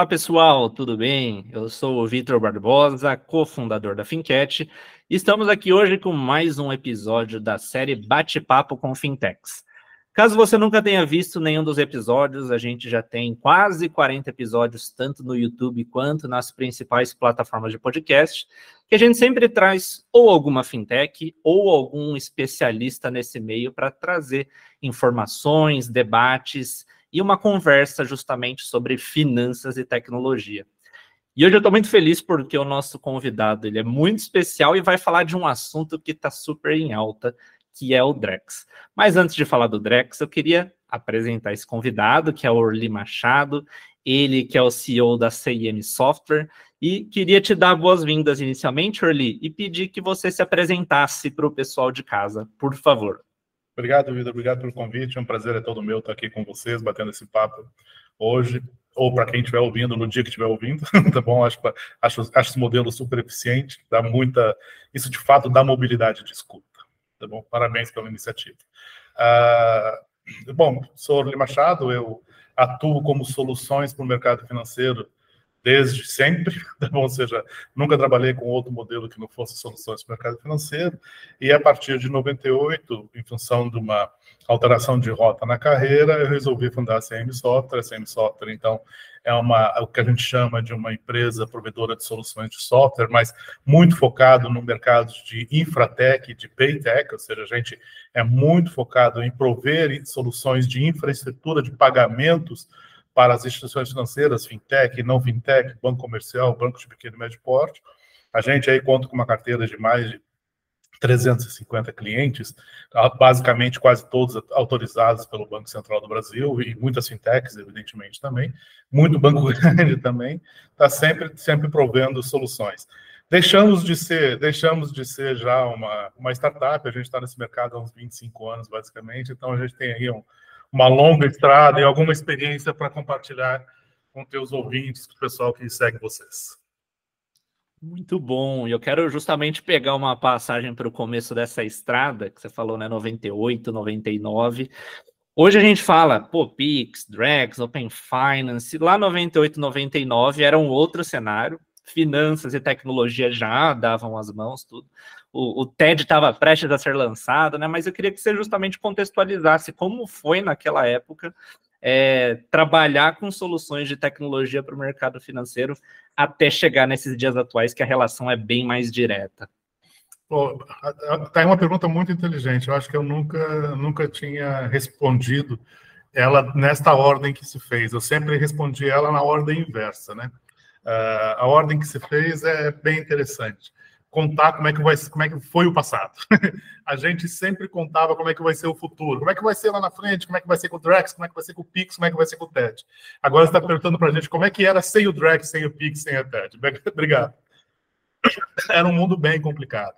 Olá pessoal, tudo bem? Eu sou o Vitor Barbosa, cofundador da Finquete. Estamos aqui hoje com mais um episódio da série Bate-Papo com Fintechs. Caso você nunca tenha visto nenhum dos episódios, a gente já tem quase 40 episódios, tanto no YouTube quanto nas principais plataformas de podcast, que a gente sempre traz ou alguma fintech ou algum especialista nesse meio para trazer informações, debates e uma conversa justamente sobre finanças e tecnologia. E hoje eu estou muito feliz porque o nosso convidado ele é muito especial e vai falar de um assunto que está super em alta, que é o Drex. Mas antes de falar do Drex, eu queria apresentar esse convidado, que é o Orly Machado, ele que é o CEO da CIM Software, e queria te dar boas-vindas inicialmente, Orly, e pedir que você se apresentasse para o pessoal de casa, por favor. Obrigado, Vitor. Obrigado pelo convite. É um prazer, é todo meu estar aqui com vocês, batendo esse papo hoje, ou para quem estiver ouvindo, no dia que estiver ouvindo, tá bom? Acho, acho, acho esse modelo super eficiente, dá muita. Isso de fato dá mobilidade de escuta, tá bom? Parabéns pela iniciativa. Uh, bom, sou Orly Machado, eu atuo como soluções para o mercado financeiro desde sempre, ou seja, nunca trabalhei com outro modelo que não fosse soluções para o mercado financeiro, e a partir de 98, em função de uma alteração de rota na carreira, eu resolvi fundar a CM Software. A CM Software, então, é uma, o que a gente chama de uma empresa provedora de soluções de software, mas muito focado no mercado de infratech, de paytech, ou seja, a gente é muito focado em prover soluções de infraestrutura de pagamentos para as instituições financeiras, fintech, não fintech, banco comercial, banco de pequeno e médio porte. A gente aí conta com uma carteira de mais de 350 clientes, basicamente quase todos autorizados pelo Banco Central do Brasil e muitas fintechs, evidentemente, também. Muito banco grande também, está sempre, sempre provendo soluções. Deixamos de ser, deixamos de ser já uma, uma startup, a gente está nesse mercado há uns 25 anos, basicamente, então a gente tem aí um, uma longa estrada e alguma experiência para compartilhar com teus ouvintes, com o pessoal que segue vocês. Muito bom. E eu quero justamente pegar uma passagem para o começo dessa estrada, que você falou, né, 98, 99. Hoje a gente fala, pô, Pix, Drex, Open Finance. Lá 98, 99 era um outro cenário. Finanças e tecnologia já davam as mãos, tudo o, o TED estava prestes a ser lançado, né? Mas eu queria que você justamente contextualizasse como foi naquela época é, trabalhar com soluções de tecnologia para o mercado financeiro até chegar nesses dias atuais que a relação é bem mais direta. Tá uma pergunta muito inteligente. Eu acho que eu nunca, nunca tinha respondido ela nesta ordem que se fez. Eu sempre respondi ela na ordem inversa, né? Uh, a ordem que se fez é bem interessante contar como é que vai como é que foi o passado. a gente sempre contava como é que vai ser o futuro, como é que vai ser lá na frente, como é que vai ser com o Drex, como é que vai ser com o Pix, como é que vai ser com o TED. Agora está perguntando para a gente como é que era sem o Drex, sem o Pix, sem a TED. Obrigado. Era um mundo bem complicado.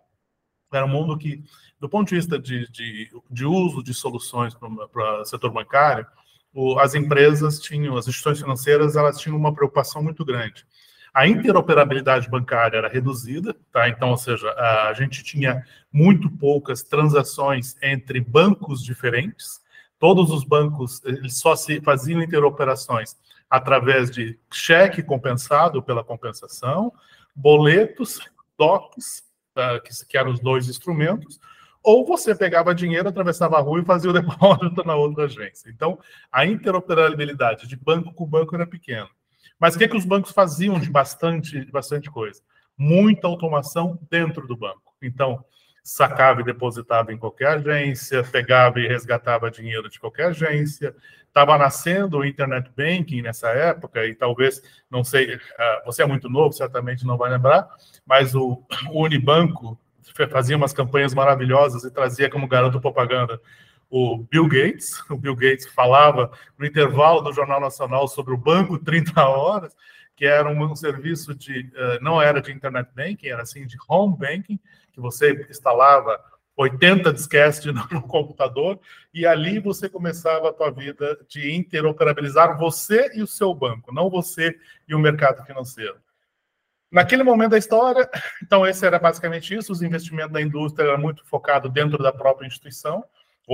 Era um mundo que, do ponto de vista de, de, de uso de soluções para o setor bancário, o, as empresas tinham, as instituições financeiras, elas tinham uma preocupação muito grande a interoperabilidade bancária era reduzida, tá? Então, ou seja, a gente tinha muito poucas transações entre bancos diferentes. Todos os bancos eles só se faziam interoperações através de cheque compensado pela compensação, boletos, DOCs, tá? que, que eram os dois instrumentos, ou você pegava dinheiro, atravessava a rua e fazia o depósito na outra agência. Então, a interoperabilidade de banco com banco era pequena. Mas o que, é que os bancos faziam de bastante, de bastante coisa? Muita automação dentro do banco. Então, sacava e depositava em qualquer agência, pegava e resgatava dinheiro de qualquer agência. Estava nascendo o internet banking nessa época, e talvez, não sei, ah, você é muito novo, certamente não vai lembrar, mas o Unibanco fazia umas campanhas maravilhosas e trazia como garoto propaganda o Bill Gates. O Bill Gates falava no intervalo do Jornal Nacional sobre o Banco 30 Horas, que era um, serviço de, uh, não era de internet banking, era assim de home banking, que você instalava 80 disquetes no, computador e ali você começava a tua vida de interoperabilizar você e o seu banco, não você e o mercado financeiro. Naquele momento da história, então esse era basicamente isso, os investimentos da indústria eram muito focados dentro da própria instituição,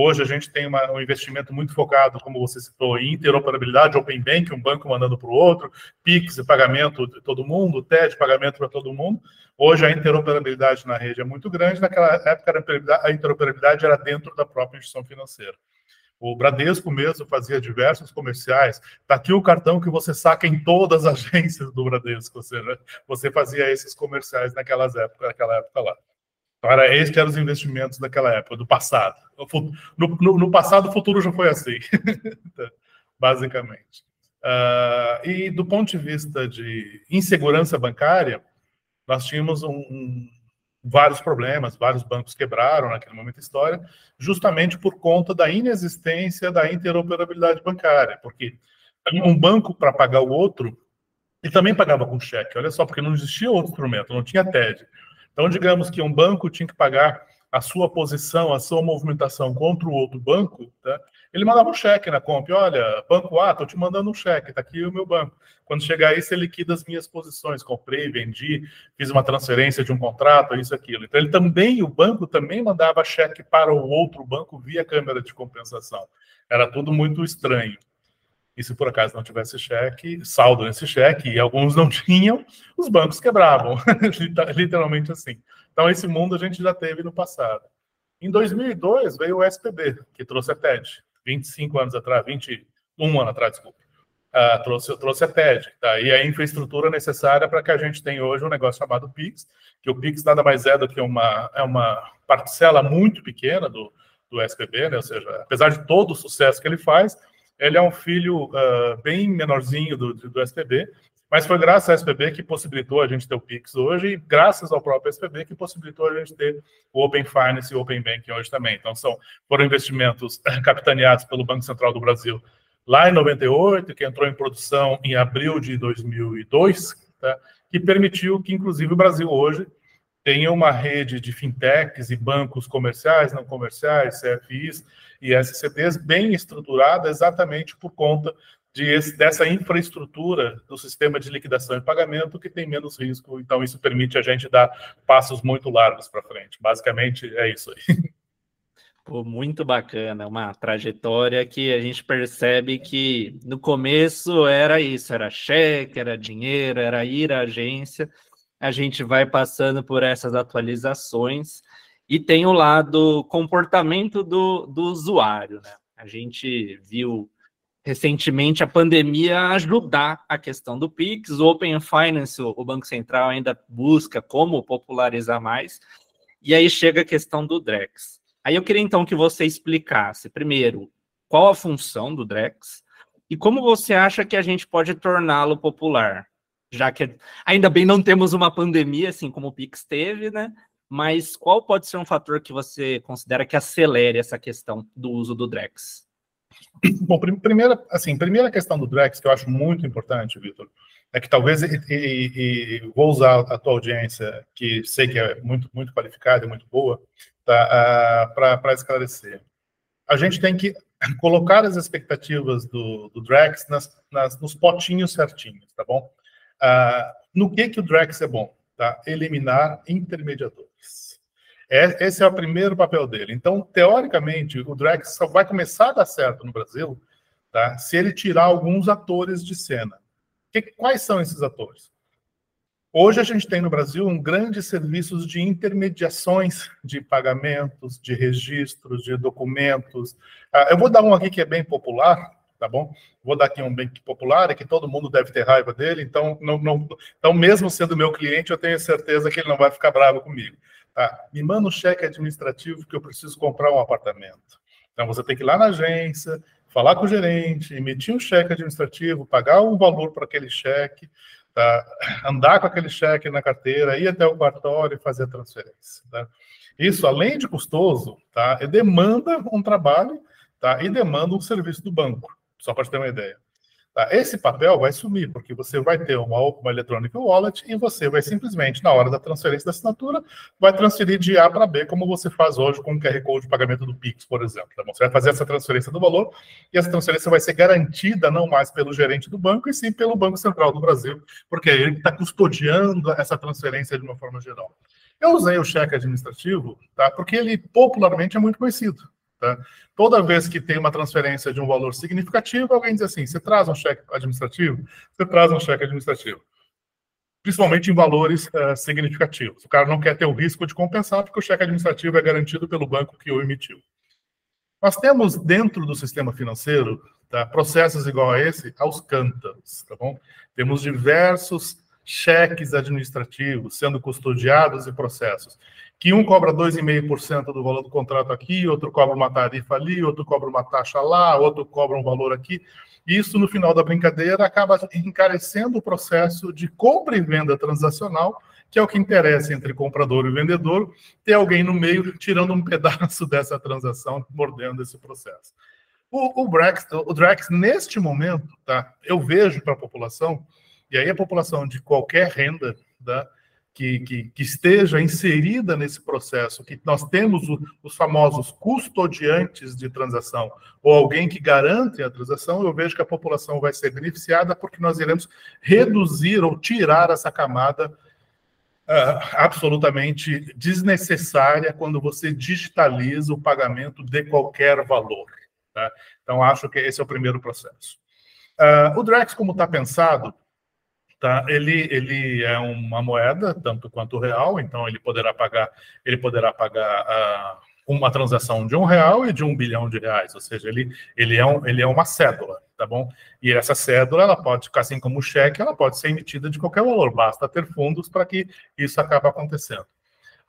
Hoje a gente tem uma, um investimento muito focado, como você citou, em interoperabilidade, Open Bank, um banco mandando para o outro, PIX, pagamento de todo mundo, TED, pagamento para todo mundo. Hoje a interoperabilidade na rede é muito grande, naquela época a interoperabilidade era dentro da própria instituição financeira. O Bradesco mesmo fazia diversos comerciais. Está aqui o cartão que você saca em todas as agências do Bradesco. Ou seja, você fazia esses comerciais naquelas épocas, naquela época lá. Então, esses eram os investimentos daquela época, do passado. No, no, no passado, o futuro já foi assim, basicamente. Uh, e do ponto de vista de insegurança bancária, nós tínhamos um, um vários problemas, vários bancos quebraram naquele momento da história, justamente por conta da inexistência da interoperabilidade bancária, porque um banco para pagar o outro, ele também pagava com cheque, olha só, porque não existia outro instrumento, não tinha TED. Então, digamos que um banco tinha que pagar a sua posição, a sua movimentação contra o outro banco, tá? ele mandava um cheque na compra. Olha, banco A, estou te mandando um cheque, está aqui o meu banco. Quando chegar aí, você liquida as minhas posições. Comprei, vendi, fiz uma transferência de um contrato, isso, aquilo. Então, ele também, o banco também mandava cheque para o outro banco via câmera de compensação. Era tudo muito estranho. E se por acaso não tivesse cheque, saldo nesse cheque, e alguns não tinham, os bancos quebravam. Literalmente assim. Então, esse mundo a gente já teve no passado. Em 2002 veio o SPB, que trouxe a TED. 25 anos atrás, 21 anos atrás, desculpa. Uh, trouxe, trouxe a TED, tá? e a infraestrutura necessária para que a gente tenha hoje um negócio chamado PIX, que o PIX nada mais é do que uma, é uma parcela muito pequena do, do SPB, né? ou seja, apesar de todo o sucesso que ele faz, ele é um filho uh, bem menorzinho do, do SPB, mas foi graças ao SPB que possibilitou a gente ter o Pix hoje e graças ao próprio SPB que possibilitou a gente ter o Open Finance e o Open Banking hoje também. Então, são, foram investimentos capitaneados pelo Banco Central do Brasil lá em 98, que entrou em produção em abril de 2002, tá? que permitiu que, inclusive, o Brasil hoje tenha uma rede de fintechs e bancos comerciais, não comerciais, CFIs e SCDs bem estruturada exatamente por conta de, dessa infraestrutura do sistema de liquidação e pagamento que tem menos risco. Então, isso permite a gente dar passos muito largos para frente. Basicamente, é isso aí. Pô, muito bacana, uma trajetória que a gente percebe que no começo era isso, era cheque, era dinheiro, era ir à agência. A gente vai passando por essas atualizações e tem o lado comportamento do, do usuário, né? A gente viu recentemente a pandemia ajudar a questão do Pix. O Open Finance, o Banco Central ainda busca como popularizar mais. E aí chega a questão do Drex. Aí eu queria então que você explicasse, primeiro, qual a função do Drex e como você acha que a gente pode torná-lo popular, já que ainda bem não temos uma pandemia assim como o Pix teve, né? Mas qual pode ser um fator que você considera que acelere essa questão do uso do Drex? Bom, primeira, assim, primeira questão do Drex que eu acho muito importante, Vitor, é que talvez, e, e, e, vou usar a tua audiência, que sei que é muito, muito qualificada e muito boa, tá, uh, para esclarecer. A gente tem que colocar as expectativas do, do Drex nas, nas, nos potinhos certinhos, tá bom? Uh, no que, que o Drex é bom? Tá? Eliminar intermediadores. É, esse é o primeiro papel dele. Então, teoricamente, o Drex só vai começar a dar certo no Brasil tá? se ele tirar alguns atores de cena. Que, quais são esses atores? Hoje a gente tem no Brasil um grande serviços de intermediações de pagamentos, de registros, de documentos. Ah, eu vou dar um aqui que é bem popular, tá bom? Vou dar aqui um bem popular, é que todo mundo deve ter raiva dele, então, não, não, então mesmo sendo meu cliente, eu tenho certeza que ele não vai ficar bravo comigo. Tá? Me manda um cheque administrativo que eu preciso comprar um apartamento. Então você tem que ir lá na agência, falar com o gerente, emitir um cheque administrativo, pagar um valor para aquele cheque, tá? andar com aquele cheque na carteira, ir até o cartório e fazer a transferência. Tá? Isso, além de custoso, tá? demanda um trabalho tá? e demanda um serviço do banco, só para ter uma ideia. Tá? Esse papel vai sumir, porque você vai ter uma, uma Electronic Wallet e você vai simplesmente, na hora da transferência da assinatura, vai transferir de A para B, como você faz hoje com o QR Code de pagamento do Pix, por exemplo. Tá você vai fazer essa transferência do valor e essa transferência vai ser garantida não mais pelo gerente do banco, e sim pelo Banco Central do Brasil, porque é ele está custodiando essa transferência de uma forma geral. Eu usei o cheque administrativo, tá? Porque ele popularmente é muito conhecido. Tá? Toda vez que tem uma transferência de um valor significativo, alguém diz assim: você traz um cheque administrativo? Você traz um cheque administrativo. Principalmente em valores uh, significativos. O cara não quer ter o risco de compensar, porque o cheque administrativo é garantido pelo banco que o emitiu. Nós temos dentro do sistema financeiro tá, processos igual a esse aos cântaros, tá bom? Temos diversos cheques administrativos sendo custodiados e processos. Que um cobra 2,5% do valor do contrato aqui, outro cobra uma tarifa ali, outro cobra uma taxa lá, outro cobra um valor aqui. Isso, no final da brincadeira, acaba encarecendo o processo de compra e venda transacional, que é o que interessa entre comprador e vendedor, ter alguém no meio tirando um pedaço dessa transação, mordendo esse processo. O, o, Drex, o Drex, neste momento, tá, eu vejo para a população e aí a população de qualquer renda tá, que, que, que, esteja inserida nesse processo, que nós temos o, os famosos custodiantes de transação, ou alguém que garante a transação, eu vejo que a população vai ser beneficiada porque nós iremos reduzir ou tirar essa camada Uh, absolutamente desnecessária quando você digitaliza o pagamento de qualquer valor. Tá? Então, acho que esse é o primeiro processo. Uh, o Drex, como está pensado, Tá? Ele, ele é uma moeda, tanto quanto o real, então ele poderá pagar, ele poderá pagar uh, uma transação de um real e de um bilhão de reais, ou seja, ele, ele, é, um, ele é uma cédula, tá bom? E essa cédula, ela pode, assim como o cheque, ela pode ser emitida de qualquer valor, basta ter fundos para que isso acabe acontecendo.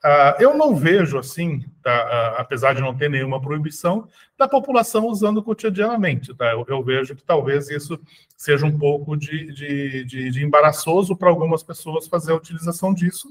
Uh, eu não vejo assim, tá, uh, apesar de não ter nenhuma proibição, da população usando cotidianamente. Tá? Eu, eu, vejo que talvez isso seja um pouco de, de, de, de embaraçoso para algumas pessoas fazer a utilização disso,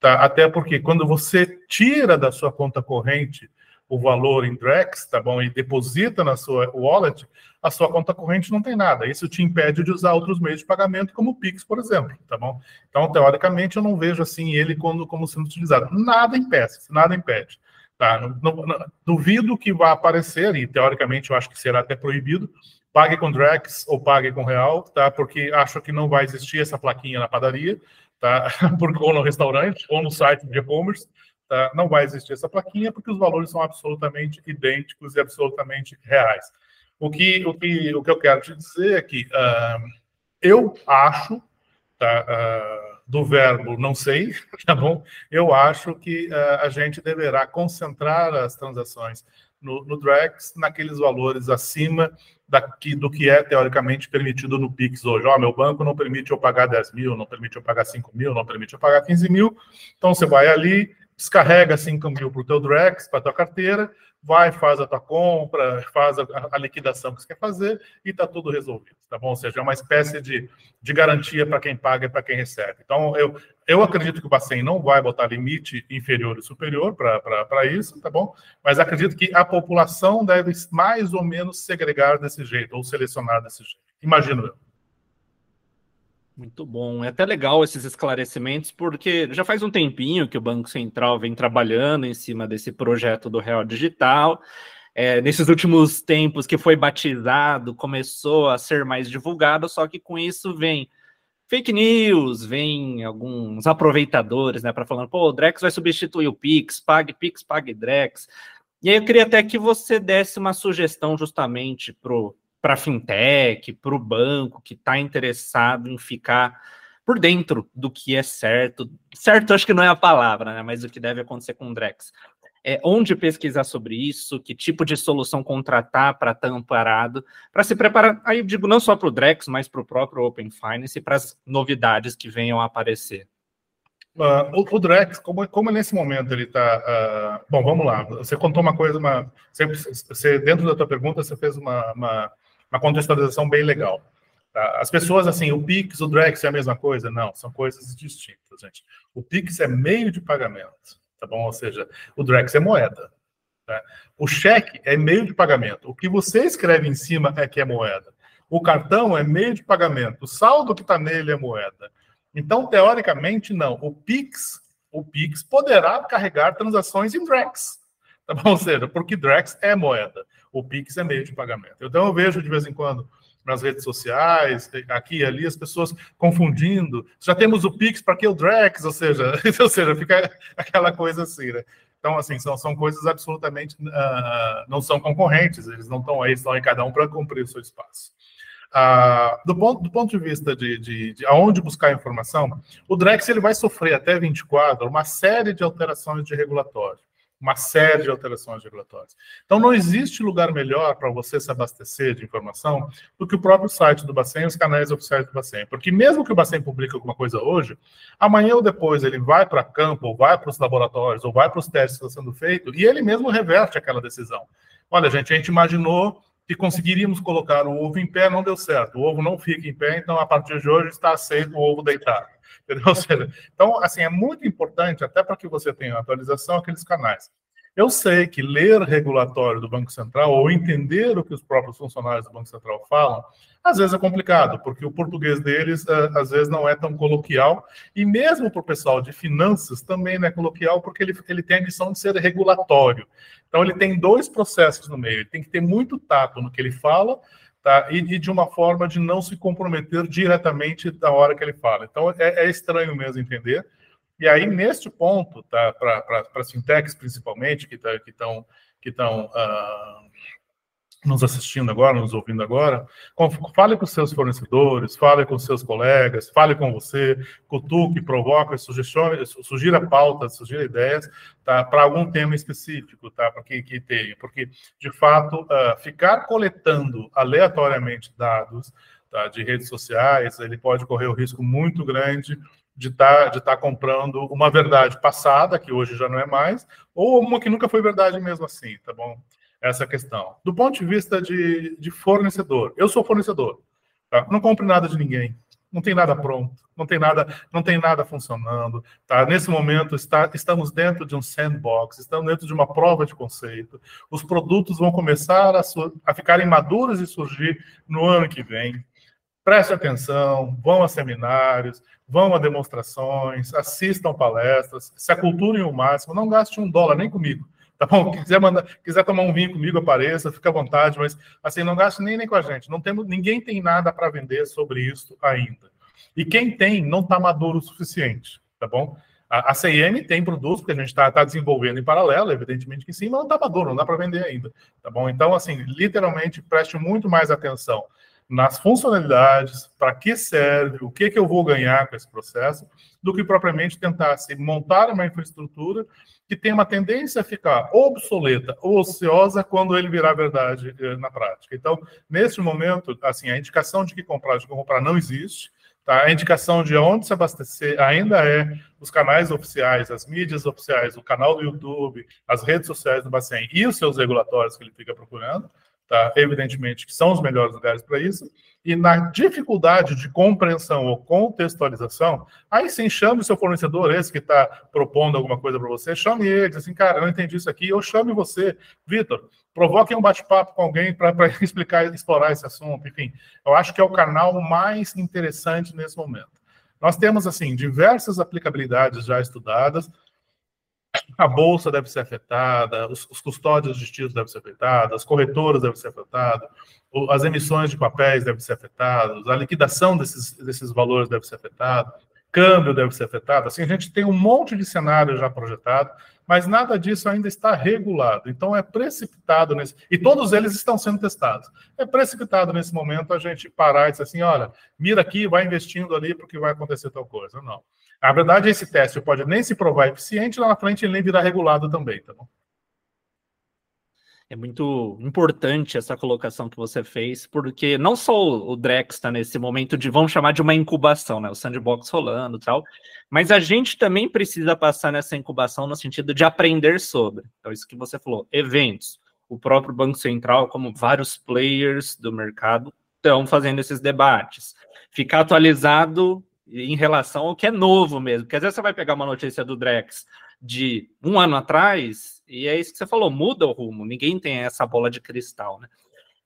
tá? até porque quando você tira da sua conta corrente o valor em Drex, tá bom, e deposita na sua wallet, a sua conta corrente não tem nada. Isso te impede de usar outros meios de pagamento, como o Pix, por exemplo, tá bom? Então, teoricamente, eu não vejo assim ele como, como sendo utilizado. Nada impede, nada impede. Tá? Não, não, duvido que vá aparecer, e teoricamente eu acho que será até proibido, pague com Drex ou pague com Real, tá? Porque acho que não vai existir essa plaquinha na padaria, tá? ou no restaurante, ou no site de e-commerce, tá? Não vai existir essa plaquinha porque os valores são absolutamente idênticos e absolutamente reais. O que, o que, o que eu quero te dizer é que uh, eu acho, tá, uh, do verbo não sei, tá bom? Eu acho que uh, a gente deverá concentrar as transações no, no Drex naqueles valores acima daqui, do que é teoricamente permitido no Pix hoje. Ó, oh, meu banco não permite eu pagar 10 mil, não permite eu pagar 5 mil, não permite eu pagar 15 mil. Então você vai ali, descarrega 5 mil para o teu Drex, para a tua carteira, vai, faz a tua compra, faz a, a liquidação que você quer fazer e está tudo resolvido, tá bom? Ou seja, é uma espécie de, de garantia para quem paga e para quem recebe. Então, eu, eu acredito que o Bacen não vai botar limite inferior e superior para isso, tá bom? Mas acredito que a população deve mais ou menos segregar desse jeito, ou selecionar desse jeito. Imagino eu. Muito bom. É até legal esses esclarecimentos, porque já faz um tempinho que o Banco Central vem trabalhando em cima desse projeto do Real Digital. É, nesses últimos tempos que foi batizado, começou a ser mais divulgado, só que com isso vem fake news, vem alguns aproveitadores, né, para falando, pô, o Drex vai substituir o Pix, pague Pix, pague Drex. E aí eu queria até que você desse uma sugestão justamente pro para fintech, para o banco que está interessado em ficar por dentro do que é certo. Certo, acho que não é a palavra, né? Mas o que deve acontecer com o Drex. É, onde pesquisar sobre isso, que tipo de solução contratar para estar amparado, para se preparar, aí eu digo não só para o Drex, mas para o próprio Open Finance e para as novidades que venham a aparecer. Uh, o, o, Drex, como, como nesse momento ele está. Uh, ah, bom, vamos lá. Você contou uma coisa, uma, você, você, dentro da tua pergunta, você fez uma, uma uma contextualização bem legal. Tá? As pessoas, assim, o Pix, o Drex é a mesma coisa? Não, são coisas distintas, gente. O Pix é meio de pagamento, tá bom? Ou seja, o Drex é moeda. Tá? O cheque é meio de pagamento. O que você escreve em cima é que é moeda. O cartão é meio de pagamento. O saldo que está nele é moeda. Então, teoricamente, não. O Pix, o Pix poderá carregar transações em Drex. Tá bom, ou seja, porque Drex é moeda o Pix é meio de pagamento. Então, eu vejo de vez em quando nas redes sociais, aqui e ali, as pessoas confundindo. Já temos o Pix, para que o Drex? Ou seja, ou seja, fica aquela coisa assim, né? Então, assim, são, são coisas absolutamente uh, não são concorrentes, eles não estão aí, estão aí cada um para cumprir o seu espaço. Uh, do, ponto, do ponto de vista de, de, de aonde buscar informação, o Drex ele vai sofrer até 24 uma série de alterações de regulatório uma série de alterações regulatórias. Então, não existe lugar melhor para você se abastecer de informação do que o próprio site do Bacen os canais oficiais do Bacen. Porque mesmo que o Bacen publique alguma coisa hoje, amanhã ou depois ele vai para campo, ou vai para os laboratórios, ou vai para os testes que estão sendo feitos, e ele mesmo reverte aquela decisão. Olha, gente, a gente imaginou que conseguiríamos colocar o ovo em pé, não deu certo. O ovo não fica em pé, então a partir de hoje está aceito o ovo deitado. Seja, então, assim, é muito importante, até para que você tenha atualização, aqueles canais. Eu sei que ler regulatório do Banco Central ou entender o que os próprios funcionários do Banco Central falam, às vezes é complicado, porque o português deles eh, às vezes não é tão coloquial, e mesmo para o pessoal de finanças também não é coloquial, porque ele, ele tem a missão de ser regulatório. Então ele tem dois processos no meio, ele tem que ter muito tato no que ele fala, tá? E, e, de uma forma de não se comprometer diretamente da hora que ele fala. Então é, é estranho mesmo entender. E aí, neste ponto, tá, para fintechs principalmente, que tá, estão que estão uh, nos assistindo agora, nos ouvindo agora, fale com seus fornecedores, fale com seus colegas, fale com você, cutuque, provoque, sugestione, sugira pautas, sugira ideias tá, para algum tema específico, tá, para que, que tenha. Porque, de fato, uh, ficar coletando aleatoriamente dados tá, de redes sociais, ele pode correr o risco muito grande de estar tá, de tá comprando uma verdade passada, que hoje já não é mais, ou uma que nunca foi verdade mesmo assim, tá bom? Essa questão. Do ponto de vista de, de fornecedor, eu sou fornecedor, tá? não compro nada de ninguém, não tem nada pronto, não tem nada, não tem nada funcionando, tá? Nesse momento está, estamos dentro de um sandbox, estamos dentro de uma prova de conceito. Os produtos vão começar a, a ficarem maduros e surgir no ano que vem. Preste atenção, vão a seminários, vão a demonstrações, assistam palestras, se aculturem o máximo, não gaste um dólar nem comigo. Tá bom? Quem quiser, mandar, quiser tomar um vinho comigo, apareça, fica à vontade, mas assim, não gaste nem, nem com a gente. Não temos, ninguém tem nada para vender sobre isso ainda. E quem tem, não está maduro o suficiente, tá bom? A, a CIM tem produtos que a gente está tá desenvolvendo em paralelo, evidentemente que sim, mas não está maduro, não dá para vender ainda, tá bom? Então, assim, literalmente, preste muito mais atenção nas funcionalidades, para que serve, o que, que eu vou ganhar com esse processo, do que propriamente tentar se montar uma infraestrutura que tem uma tendência a ficar obsoleta ou ociosa quando ele virar verdade eh, na prática. Então, nesse momento, assim, a indicação de que comprar, de que comprar não existe. Tá? A indicação de onde se abastecer ainda é os canais oficiais, as mídias oficiais, o canal do YouTube, as redes sociais do Bacen e os seus regulatórios que ele fica procurando tá? evidentemente, que são os melhores lugares para isso, e na dificuldade de compreensão ou contextualização, aí sim chame o seu fornecedor, esse que está propondo alguma coisa para você, chame ele, diz assim, cara, eu não entendi isso aqui, ou chame você, Vitor, provoque um bate-papo com alguém para explicar, explorar esse assunto, enfim, eu acho que é o canal mais interessante nesse momento. Nós temos, assim, diversas aplicabilidades já estudadas, a bolsa deve ser afetada, os, os custódios de títulos devem ser afetados, as corretoras devem ser afetadas, as emissões de papéis devem ser afetadas, a liquidação desses, desses valores deve ser afetada, câmbio deve ser afetado. Assim, a gente tem um monte de cenário já projetado, mas nada disso ainda está regulado. Então, é precipitado nesse. E todos eles estão sendo testados. É precipitado nesse momento a gente parar e dizer assim: olha, mira aqui, vai investindo ali, porque vai acontecer tal coisa. Não. Na verdade, esse teste pode nem se provar eficiente, lá na frente ele nem virá regulado também, tá bom? É muito importante essa colocação que você fez, porque não só o Drex está nesse momento de, vamos chamar de uma incubação, né? O sandbox rolando e tal, mas a gente também precisa passar nessa incubação no sentido de aprender sobre. Então, isso que você falou, eventos. O próprio Banco Central, como vários players do mercado, estão fazendo esses debates. Ficar atualizado em relação ao que é novo mesmo. Porque às vezes você vai pegar uma notícia do Drex de um ano atrás, e é isso que você falou, muda o rumo, ninguém tem essa bola de cristal, né?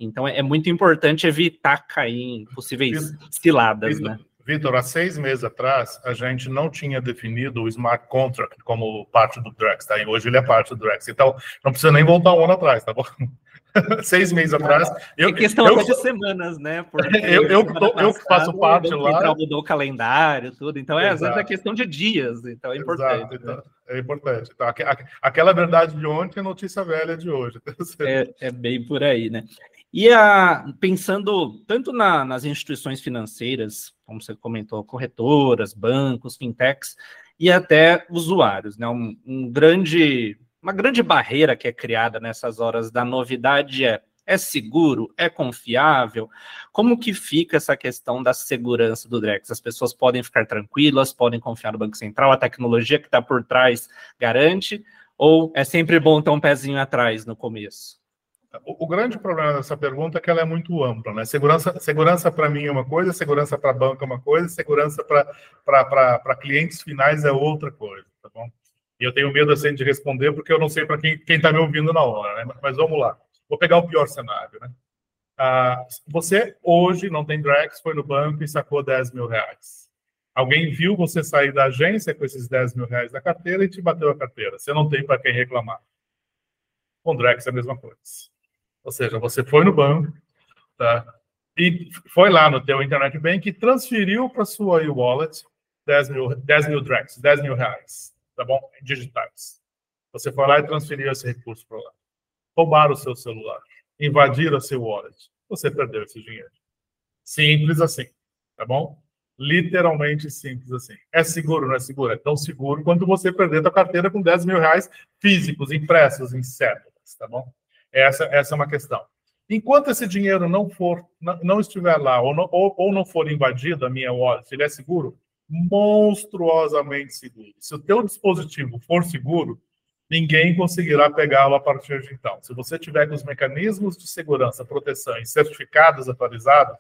Então é, é muito importante evitar cair em possíveis ciladas, né? Vitor, há seis meses atrás, a gente não tinha definido o smart contract como parte do Drex, tá? E hoje ele é parte do Drex. Então, não precisa nem voltar um ano atrás, tá bom? seis meses atrás. Eu, é questão eu, de semanas, né? Porque eu, eu, passado, eu faço parte lá. Mudou o calendário, tudo. Então, é, às vezes é questão de dias. Então, é importante. Exato, né? então, é importante. Então, aquela verdade de ontem é notícia velha de hoje. É, é bem por aí, né? E a, pensando tanto na, nas instituições financeiras, como você comentou, corretoras, bancos, fintechs, e até usuários, né? Um, um grande, uma grande barreira que é criada nessas horas da novidade é é seguro? É confiável? Como que fica essa questão da segurança do Drex? As pessoas podem ficar tranquilas, podem confiar no Banco Central, a tecnologia que está por trás garante? Ou é sempre bom ter um pezinho atrás no começo? O, o, grande problema dessa pergunta é que ela é muito ampla, né? Segurança, segurança para mim é uma coisa, segurança para banco é uma coisa, segurança para clientes finais é outra coisa, tá bom? E eu tenho medo assim de responder porque eu não sei para quem está me ouvindo na hora, né? Mas vamos lá. Vou pegar o pior cenário, né? Ah, você hoje não tem Drex, foi no banco e sacou 10 mil reais. Alguém viu você sair da agência com esses 10 mil reais da carteira e te bateu a carteira. Você não tem para quem reclamar. Com Drex é a mesma coisa. Ou seja, você foi no banco, tá? E foi lá no teu internet bank e transferiu para sua e-wallet 10 mil, 10 mil Drex, 10 mil reais, tá bom? Digitais. Você foi lá e transferiu esse recurso para lá. Roubaram o seu celular, invadiram seu wallet. Você perdeu esse dinheiro. Simples assim, tá bom? Literalmente simples assim. É seguro, não é seguro? É tão seguro quanto você perder a carteira com 10 mil reais físicos, impressos em cédulas, tá bom? Essa, essa é uma questão. Enquanto esse dinheiro não for, não, não estiver lá ou não, ou, ou não for invadido a minha wallet, ele é seguro, monstruosamente seguro. Se o teu dispositivo for seguro, ninguém conseguirá pegá-lo a partir de então. Se você tiver com os mecanismos de segurança, proteção e certificados atualizados,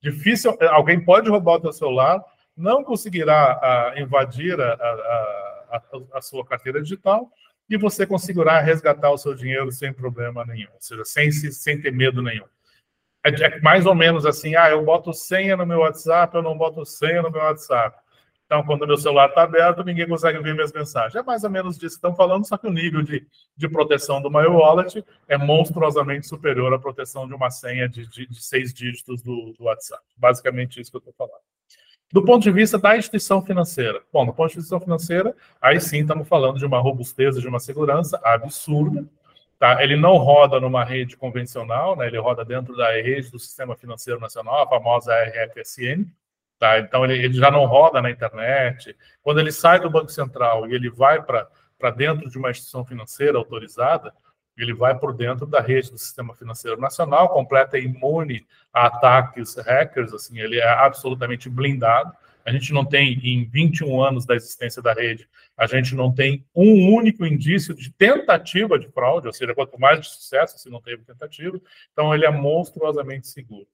difícil, alguém pode roubar o teu celular, não conseguirá uh, invadir a, a, a, a, sua carteira digital e você conseguirá resgatar o seu dinheiro sem problema nenhum, ou seja, sem, sem ter medo nenhum. É, é mais ou menos assim, ah, eu boto senha no meu WhatsApp, eu não boto senha no meu WhatsApp. Então, quando meu celular está aberto, ninguém consegue ver minhas mensagens. É mais ou menos disso que estão falando, só que o nível de, de proteção do My Wallet é monstruosamente superior à proteção de uma senha de, de, de seis dígitos do, do WhatsApp. Basicamente isso que eu estou falando. Do ponto de vista da instituição financeira. Bom, do ponto de vista financeira, aí sim estamos falando de uma robustez, de uma segurança absurda. Tá? Ele não roda numa rede convencional, né? ele roda dentro da rede do Sistema Financeiro Nacional, a famosa RFSN. Tá? Então, ele, ele já não roda na internet. Quando ele sai do Banco Central e ele vai para dentro de uma instituição financeira autorizada, ele vai por dentro da rede do sistema financeiro nacional, completa imune a ataques hackers, assim, ele é absolutamente blindado. A gente não tem, em 21 anos da existência da rede, a gente não tem um único indício de tentativa de fraude, ou seja, quanto mais de sucesso, se não teve tentativa, então ele é monstruosamente seguro.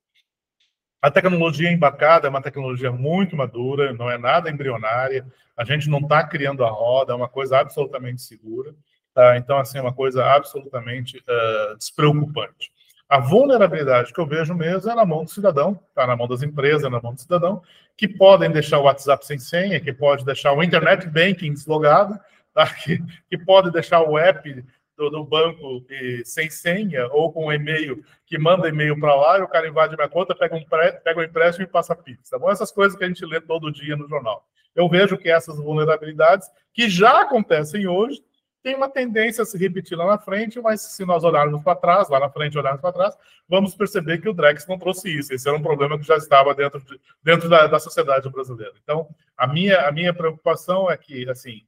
A tecnologia embarcada é uma tecnologia muito madura, não é nada embrionária, a gente não está criando a roda, é uma coisa absolutamente segura. Tá? Então, assim, é uma coisa absolutamente uh, despreocupante. A vulnerabilidade que eu vejo mesmo é na mão do cidadão, está na mão das empresas, na mão do cidadão, que podem deixar o WhatsApp sem senha, que pode deixar o Internet Banking deslogado, tá? que, que pode deixar o app do, banco e, sem senha, ou com um e-mail que manda e-mail para lá e o cara invade minha conta, pega um, pré, pega um empréstimo e passa Pix. Tá bom? Essas coisas que a gente lê todo dia no jornal. Eu vejo que essas vulnerabilidades, que já acontecem hoje, tem uma tendência a se repetir lá na frente, mas se nós olharmos para trás, lá na frente olharmos para trás, vamos perceber que o Drex não trouxe isso. Esse era um problema que já estava dentro, de, dentro da, da sociedade brasileira. Então, a minha, a minha preocupação é que, assim,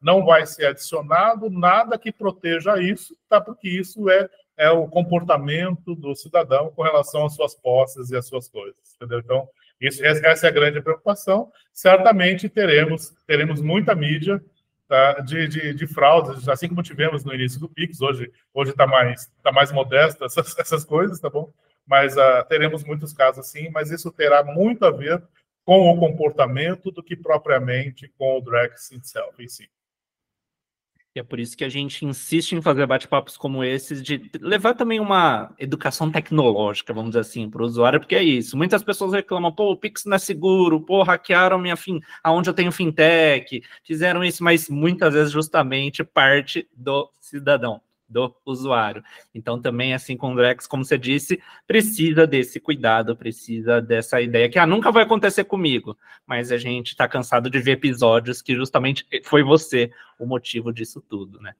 não vai ser adicionado nada que proteja isso, tá? porque isso é, é o comportamento do cidadão com relação às suas posses e às suas coisas. Entendeu? Então, isso, essa é a grande preocupação. Certamente teremos, teremos muita mídia tá, de, de, de, fraudes, assim como tivemos no início do Pix, hoje está mais, tá mais modesto essas, essas coisas, tá bom? Mas uh, teremos muitos casos assim, mas isso terá muito a ver com o comportamento do que propriamente com o Drex itself em si. E é por isso que a gente insiste em fazer bate-papos como esses, de levar também uma educação tecnológica, vamos dizer assim, para o usuário, porque é isso. Muitas pessoas reclamam, pô, o Pix não é seguro, pô, hackearam minha fim, aonde eu tenho fintech, fizeram isso, mas muitas vezes justamente parte do cidadão do usuário. Então, também, assim com o Drex, como você disse, precisa desse cuidado, precisa dessa ideia que ah, nunca vai acontecer comigo, mas a gente está cansado de ver episódios que justamente foi você o motivo disso tudo, né?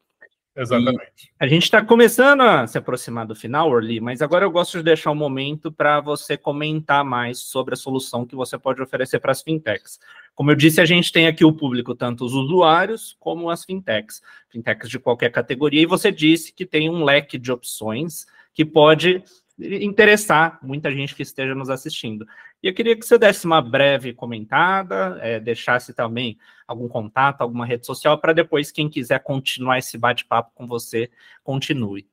Exatamente. E a gente está começando a se aproximar do final, Orly, mas agora eu gosto de deixar um momento para você comentar mais sobre a solução que você pode oferecer para as fintechs. Como eu disse, a gente tem aqui o público, tanto os usuários como as fintechs, fintechs de qualquer categoria, e você disse que tem um leque de opções que pode interessar muita gente que esteja nos assistindo. E eu queria que você desse uma breve comentada, é, deixasse também algum contato, alguma rede social, para depois, quem quiser continuar esse bate-papo com você, continue.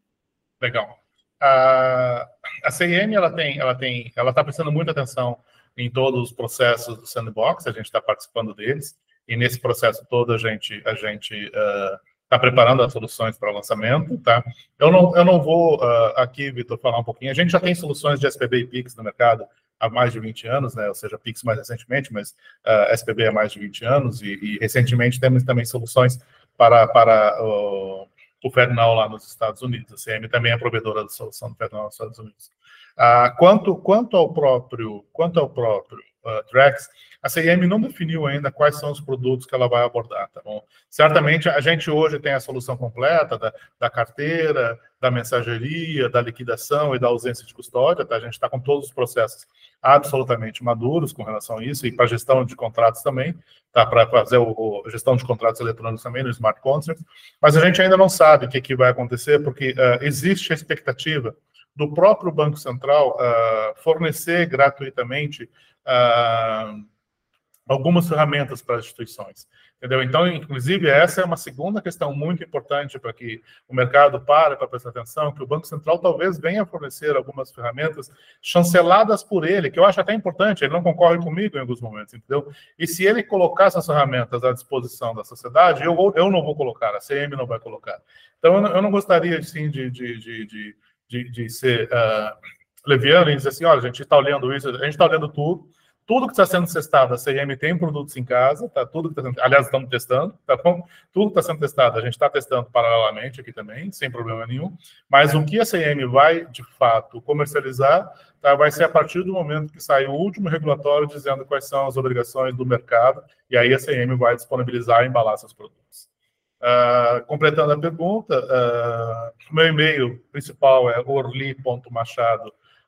Legal. A, a CIM, ela tem, ela tem, ela está prestando muita atenção em todos os processos do sandbox, a gente está participando deles, e nesse processo todo a gente, a gente está uh, preparando as soluções para o lançamento, tá? Eu não, eu não vou uh, aqui, Vitor, falar um pouquinho, a gente já tem soluções de SPB e PIX no mercado, há mais de 20 anos, né? ou seja, Pix mais recentemente, mas uh, ah, SPB há mais de 20 anos, e, e recentemente temos também soluções para, para o Fednal lá nos Estados Unidos. A CM também é provedora da solução do Fednal nos Estados Unidos. Uh, quanto, quanto ao próprio, quanto ao próprio Drex, a CIM não definiu ainda quais são os produtos que ela vai abordar, tá bom? Certamente a gente hoje tem a solução completa da, da carteira, da mensageria, da liquidação e da ausência de custódia, tá? A gente está com todos os processos absolutamente maduros com relação a isso e para gestão de contratos também, tá? Para fazer o, o, gestão de contratos eletrônicos também no Smart Contracts, mas a gente ainda não sabe o que, que vai acontecer porque uh, existe a expectativa do próprio Banco Central uh, fornecer gratuitamente uh, algumas ferramentas para as instituições. Entendeu? Então, inclusive, essa é uma segunda questão muito importante para que o mercado pare para prestar atenção, que o Banco Central talvez venha fornecer algumas ferramentas chanceladas por ele, que eu acho até importante, ele não concorre comigo em alguns momentos, entendeu? E se ele colocar essas ferramentas à disposição da sociedade, eu, vou, eu não vou colocar, a CM não vai colocar. Então, eu não, eu não gostaria, sim, de, de, de de, de ser uh, leviano e dizer assim, olha, a gente está olhando isso, a gente está olhando tudo, tudo que está sendo testado, a CIM tem produtos em casa, tá? Tudo que está sendo, aliás, estamos testando, tá bom? Tudo que está sendo testado, a gente está testando paralelamente aqui também, sem problema nenhum. Mas o que a CIM vai, de fato, comercializar, tá? vai ser a partir do momento que sair o último regulatório dizendo quais são as obrigações do mercado, e aí a CIM vai disponibilizar e embalar seus produtos. Uh, completando a pergunta, uh, meu e-mail principal é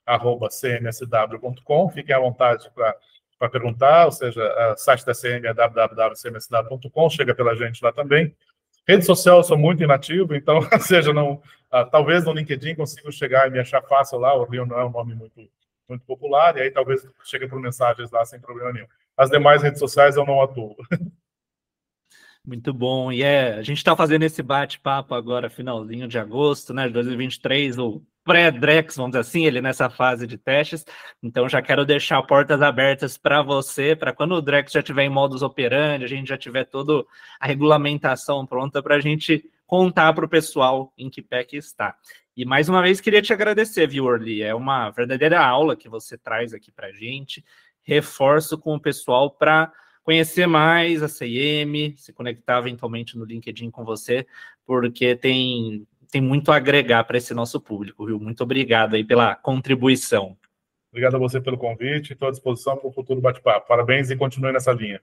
orli.machado.cmsw.com. Fiquem à vontade para perguntar, ou seja, o site da CM é www.cmsw.com, chega pela gente lá também. Rede social eu sou muito inativo, então, seja, não, uh, talvez no LinkedIn consiga chegar e me achar fácil lá, Orli não é um nome muito, muito popular, e aí talvez chegue por mensagens lá sem problema nenhum. As demais redes sociais eu não atuo. Muito bom. E é, a gente está fazendo esse bate-papo agora, finalzinho de agosto, né, de 2023, o pré-Drex, vamos dizer assim, ele nessa fase de testes. Então já quero deixar portas abertas para você, para quando o Drex já estiver em modus operandi, a gente já tiver toda a regulamentação pronta para a gente contar para o pessoal em que pé que está. E mais uma vez queria te agradecer, viu, Orly? É uma verdadeira aula que você traz aqui para a gente. Reforço com o pessoal para conhecer mais a CIM, se conectar eventualmente no LinkedIn com você, porque tem, tem muito a agregar para esse nosso público, viu? Muito obrigado aí pela contribuição. Obrigado a você pelo convite, estou à disposição para o futuro bate-papo. Parabéns e continue nessa linha.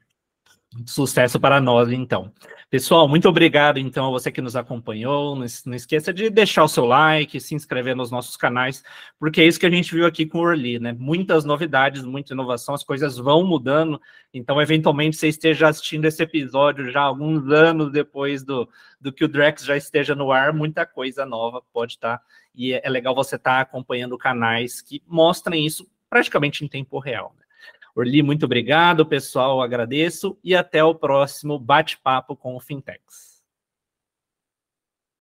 Sucesso para nós, então. Pessoal, muito obrigado, então, a você que nos acompanhou. Não, não, esqueça de deixar o seu like, se inscrever nos nossos canais, porque é isso que a gente viu aqui com o Orly, né? Muitas novidades, muita inovação, as coisas vão mudando. Então, eventualmente, você esteja assistindo esse episódio já alguns anos depois do, do que o Drex já esteja no ar, muita coisa nova pode estar. E é, é legal você estar acompanhando canais que mostrem isso praticamente em tempo real. Né? Orli, muito obrigado, pessoal, agradeço e até o próximo bate-papo com o Fintechs.